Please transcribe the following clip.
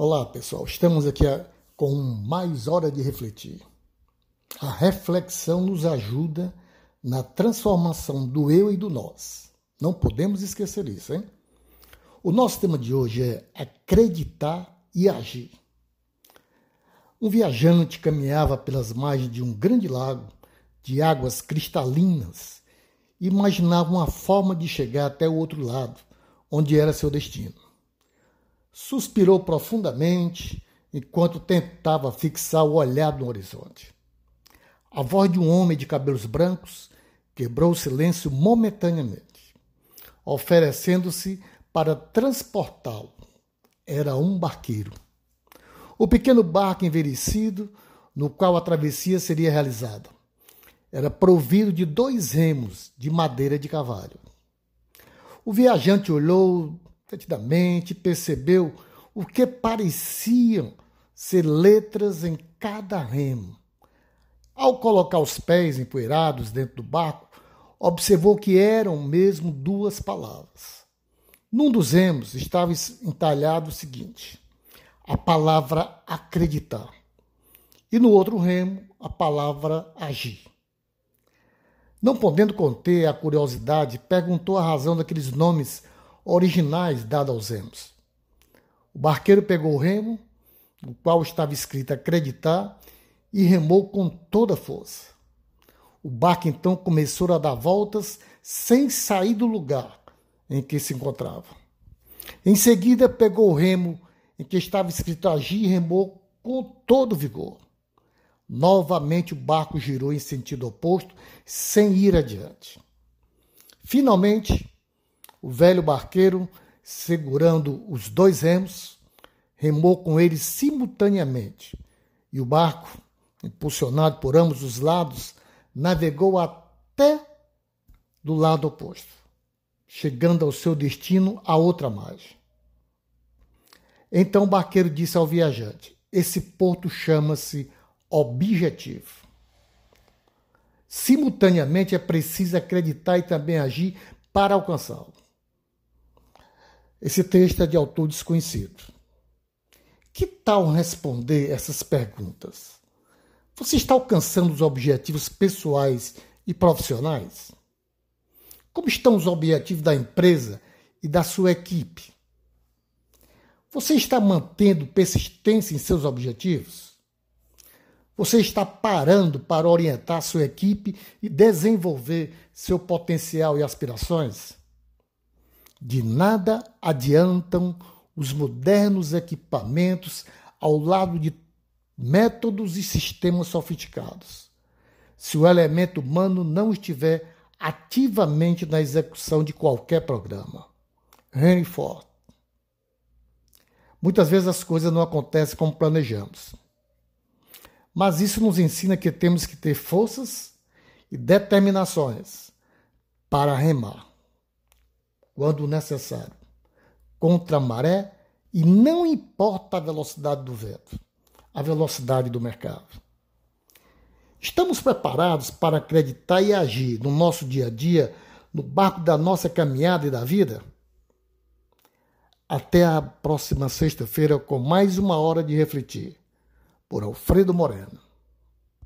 Olá, pessoal. Estamos aqui com mais hora de refletir. A reflexão nos ajuda na transformação do eu e do nós. Não podemos esquecer isso, hein? O nosso tema de hoje é acreditar e agir. Um viajante caminhava pelas margens de um grande lago de águas cristalinas e imaginava uma forma de chegar até o outro lado, onde era seu destino. Suspirou profundamente enquanto tentava fixar o olhar no horizonte. A voz de um homem de cabelos brancos quebrou o silêncio momentaneamente, oferecendo-se para transportá-lo. Era um barqueiro. O pequeno barco envelhecido no qual a travessia seria realizada era provido de dois remos de madeira de cavalo. O viajante olhou detidamente percebeu o que pareciam ser letras em cada remo. Ao colocar os pés empoeirados dentro do barco, observou que eram mesmo duas palavras. Num dos remos estava entalhado o seguinte: a palavra acreditar. E no outro remo, a palavra agir. Não podendo conter a curiosidade, perguntou a razão daqueles nomes originais dados aos remos. O barqueiro pegou o remo, no qual estava escrito acreditar, e remou com toda força. O barco então começou a dar voltas sem sair do lugar em que se encontrava. Em seguida, pegou o remo em que estava escrito agir e remou com todo vigor. Novamente o barco girou em sentido oposto, sem ir adiante. Finalmente, o velho barqueiro, segurando os dois remos, remou com eles simultaneamente, e o barco, impulsionado por ambos os lados, navegou até do lado oposto, chegando ao seu destino a outra margem. Então o barqueiro disse ao viajante: Esse porto chama-se objetivo. Simultaneamente é preciso acreditar e também agir para alcançá-lo. Esse texto é de autor desconhecido. Que tal responder essas perguntas? Você está alcançando os objetivos pessoais e profissionais? Como estão os objetivos da empresa e da sua equipe? Você está mantendo persistência em seus objetivos? Você está parando para orientar sua equipe e desenvolver seu potencial e aspirações? De nada adiantam os modernos equipamentos ao lado de métodos e sistemas sofisticados, se o elemento humano não estiver ativamente na execução de qualquer programa. Henry Ford. Muitas vezes as coisas não acontecem como planejamos. Mas isso nos ensina que temos que ter forças e determinações para remar quando necessário, contra a maré e não importa a velocidade do vento, a velocidade do mercado. Estamos preparados para acreditar e agir no nosso dia a dia, no barco da nossa caminhada e da vida? Até a próxima sexta-feira com mais uma hora de refletir. Por Alfredo Moreno.